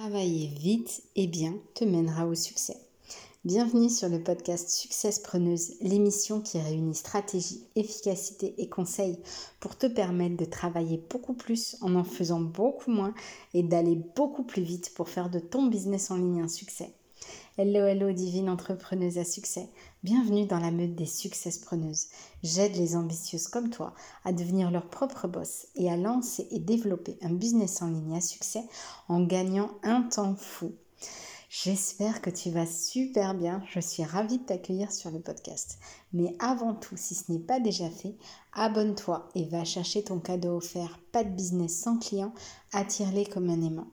Travailler vite et bien te mènera au succès. Bienvenue sur le podcast Success Preneuse, l'émission qui réunit stratégie, efficacité et conseils pour te permettre de travailler beaucoup plus en en faisant beaucoup moins et d'aller beaucoup plus vite pour faire de ton business en ligne un succès. Hello, hello, divine entrepreneuse à succès. Bienvenue dans la meute des successpreneuses. J'aide les ambitieuses comme toi à devenir leur propre boss et à lancer et développer un business en ligne à succès en gagnant un temps fou. J'espère que tu vas super bien. Je suis ravie de t'accueillir sur le podcast. Mais avant tout, si ce n'est pas déjà fait, abonne-toi et va chercher ton cadeau offert. Pas de business sans client. Attire-les comme un aimant.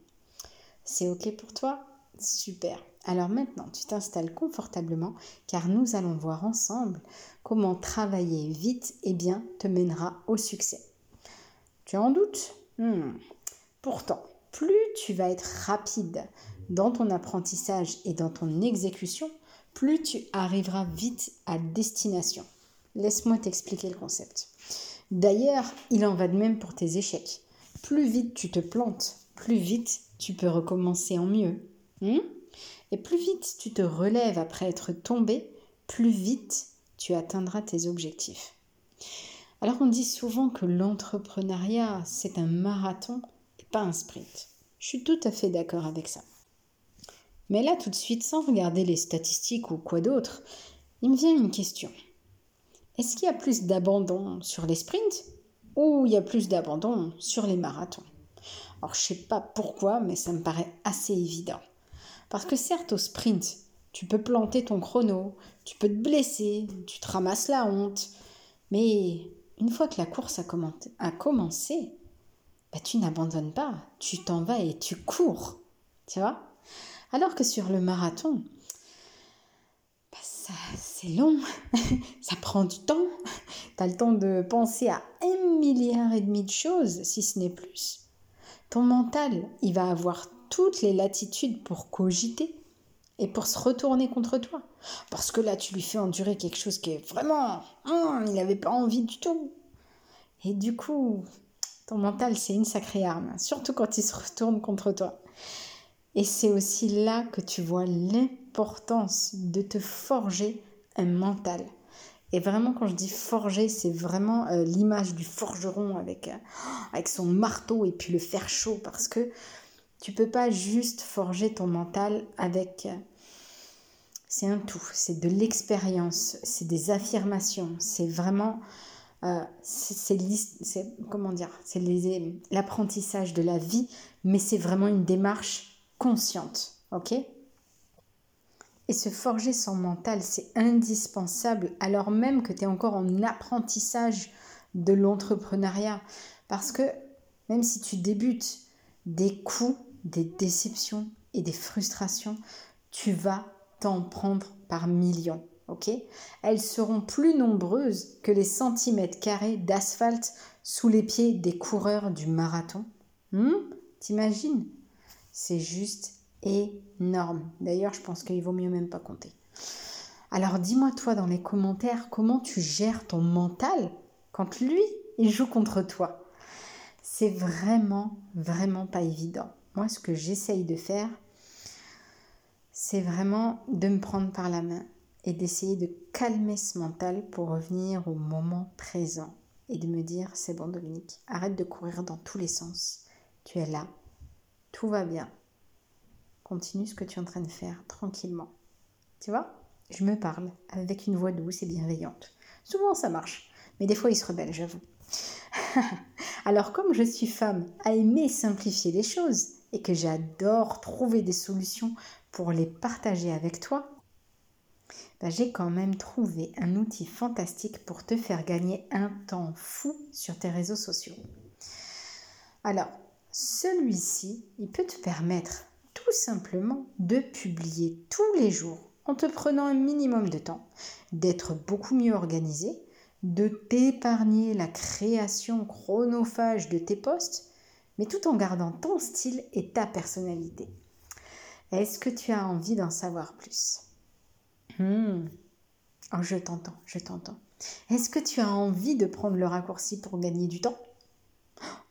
C'est OK pour toi? Super. Alors maintenant, tu t'installes confortablement car nous allons voir ensemble comment travailler vite et bien te mènera au succès. Tu en doutes? Hmm. Pourtant, plus tu vas être rapide dans ton apprentissage et dans ton exécution, plus tu arriveras vite à destination. Laisse-moi t'expliquer le concept. D'ailleurs, il en va de même pour tes échecs. Plus vite tu te plantes, plus vite tu peux recommencer en mieux. Hmm? Et plus vite tu te relèves après être tombé, plus vite tu atteindras tes objectifs. Alors on dit souvent que l'entrepreneuriat, c'est un marathon et pas un sprint. Je suis tout à fait d'accord avec ça. Mais là, tout de suite, sans regarder les statistiques ou quoi d'autre, il me vient une question. Est-ce qu'il y a plus d'abandon sur les sprints ou il y a plus d'abandon sur les marathons? Alors, je sais pas pourquoi, mais ça me paraît assez évident. Parce que certes, au sprint, tu peux planter ton chrono, tu peux te blesser, tu te ramasses la honte. Mais une fois que la course a, commencé, bah, tu n'abandonnes pas, tu t'en vas et tu cours. Tu vois? Alors que sur le marathon, bah, c'est long, ça prend du temps. Tu as le temps de penser à un milliard et demi de choses, si ce n'est plus. Ton mental, il va avoir toutes les latitudes pour cogiter et pour se retourner contre toi. Parce que là, tu lui fais endurer quelque chose qui est vraiment... Hum, il n'avait pas envie du tout. Et du coup, ton mental, c'est une sacrée arme, surtout quand il se retourne contre toi. Et c'est aussi là que tu vois l'importance de te forger un mental. Et vraiment, quand je dis forger, c'est vraiment euh, l'image du forgeron avec, euh, avec son marteau et puis le fer chaud. Parce que tu peux pas juste forger ton mental avec. Euh, c'est un tout, c'est de l'expérience, c'est des affirmations, c'est vraiment. Euh, c'est comment dire c'est l'apprentissage de la vie mais c'est vraiment une démarche consciente ok? Et se forger son mental c'est indispensable alors même que tu es encore en apprentissage de l'entrepreneuriat parce que même si tu débutes des coups des déceptions et des frustrations, tu vas t'en prendre par millions. Ok? Elles seront plus nombreuses que les centimètres carrés d'asphalte sous les pieds des coureurs du marathon. Hmm? T'imagines? C'est juste énorme. D'ailleurs, je pense qu'il vaut mieux même pas compter. Alors dis-moi toi dans les commentaires comment tu gères ton mental quand lui, il joue contre toi? C'est vraiment, vraiment pas évident. Moi, ce que j'essaye de faire, c'est vraiment de me prendre par la main et d'essayer de calmer ce mental pour revenir au moment présent et de me dire c'est bon Dominique, arrête de courir dans tous les sens. Tu es là, tout va bien. Continue ce que tu es en train de faire tranquillement. Tu vois? Je me parle avec une voix douce et bienveillante. Souvent ça marche, mais des fois il se rebelle, j'avoue. Alors comme je suis femme à aimer simplifier les choses, et que j'adore trouver des solutions pour les partager avec toi, bah, j'ai quand même trouvé un outil fantastique pour te faire gagner un temps fou sur tes réseaux sociaux. Alors, celui-ci, il peut te permettre tout simplement de publier tous les jours en te prenant un minimum de temps, d'être beaucoup mieux organisé, de t'épargner la création chronophage de tes posts mais tout en gardant ton style et ta personnalité. Est-ce que tu as envie d'en savoir plus? Hmm. oh, Je t'entends, je t'entends. Est-ce que tu as envie de prendre le raccourci pour gagner du temps?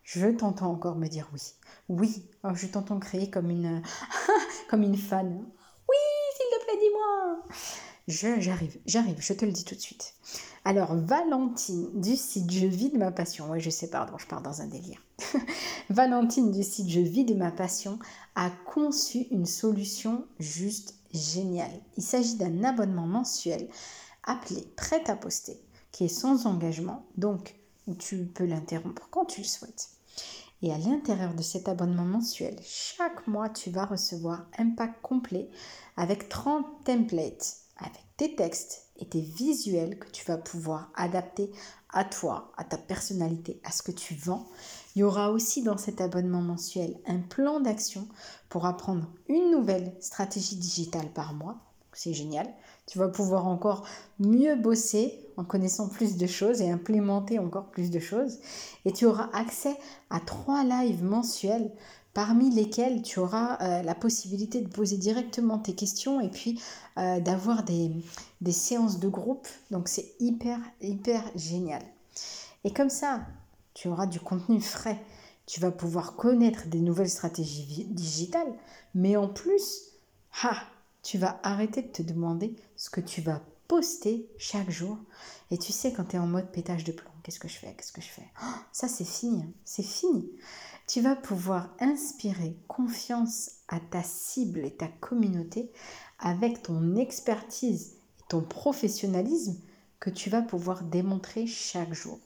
Je t'entends encore me dire oui. Oui, oh, je t'entends crier comme une, comme une fan. Oui, s'il te plaît, dis-moi. J'arrive, j'arrive, je te le dis tout de suite. Alors, Valentine du site Je vis de ma passion, oui, je sais, pardon, je pars dans un délire. Valentine du site Je vis de ma passion a conçu une solution juste géniale. Il s'agit d'un abonnement mensuel appelé Prêt à poster, qui est sans engagement, donc tu peux l'interrompre quand tu le souhaites. Et à l'intérieur de cet abonnement mensuel, chaque mois, tu vas recevoir un pack complet avec 30 templates, avec tes textes et tes visuels que tu vas pouvoir adapter à toi, à ta personnalité, à ce que tu vends. Il y aura aussi dans cet abonnement mensuel un plan d'action pour apprendre une nouvelle stratégie digitale par mois. C'est génial. Tu vas pouvoir encore mieux bosser en connaissant plus de choses et implémenter encore plus de choses. Et tu auras accès à trois lives mensuels parmi lesquels tu auras euh, la possibilité de poser directement tes questions et puis euh, d'avoir des, séances de groupe. Donc c'est hyper, hyper génial. Et comme ça, tu auras du contenu frais. Tu vas pouvoir connaître des nouvelles stratégies digitales, mais en plus, ha, tu vas arrêter de te demander ce que tu vas poster chaque jour. Et tu sais, quand tu es en mode pétage de plomb, qu'est-ce que je fais? Qu'est-ce que je fais? Oh, Ça, c'est fini. Hein. C'est fini. Tu vas pouvoir inspirer confiance à ta cible et ta communauté avec ton expertise et ton professionnalisme que tu vas pouvoir démontrer chaque jour.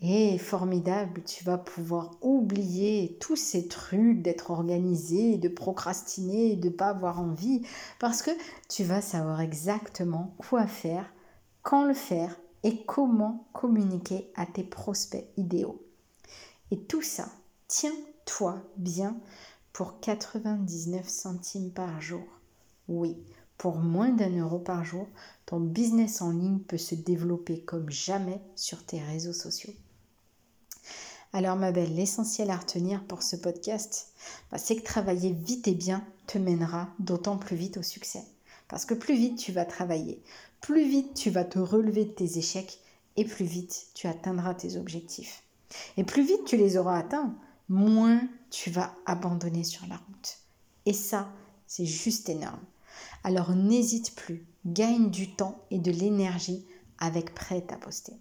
Et formidable, tu vas pouvoir oublier tous ces trucs d'être organisé, de procrastiner, de ne pas avoir envie, parce que tu vas savoir exactement quoi faire, quand le faire et comment communiquer à tes prospects idéaux. Et tout ça, tiens-toi bien pour 99 centimes par jour. Oui, pour moins d'un euro par jour, ton business en ligne peut se développer comme jamais sur tes réseaux sociaux. Alors ma belle, l'essentiel à retenir pour ce podcast, bah, c'est que travailler vite et bien te mènera d'autant plus vite au succès. Parce que plus vite tu vas travailler, plus vite tu vas te relever de tes échecs et plus vite tu atteindras tes objectifs. Et plus vite tu les auras atteints, moins tu vas abandonner sur la route. Et ça, c'est juste énorme. Alors n'hésite plus, gagne du temps et de l'énergie avec prêt à poster.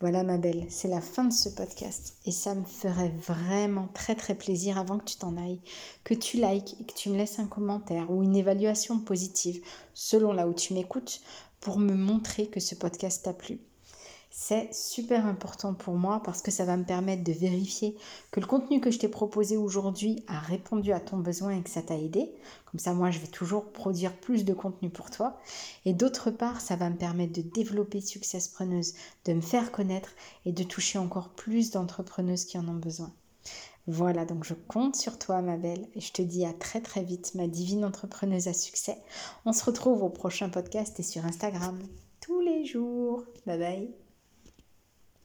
Voilà ma belle, c'est la fin de ce podcast et ça me ferait vraiment très très plaisir avant que tu t'en ailles, que tu likes et que tu me laisses un commentaire ou une évaluation positive selon là où tu m'écoutes pour me montrer que ce podcast t'a plu. C'est super important pour moi parce que ça va me permettre de vérifier que le contenu que je t'ai proposé aujourd'hui a répondu à ton besoin et que ça t'a aidé. Comme ça, moi, je vais toujours produire plus de contenu pour toi. Et d'autre part, ça va me permettre de développer Success Preneuse, de me faire connaître et de toucher encore plus d'entrepreneuses qui en ont besoin. Voilà, donc je compte sur toi, ma belle, et je te dis à très très vite, ma divine entrepreneuse à succès. On se retrouve au prochain podcast et sur Instagram tous les jours. Bye bye.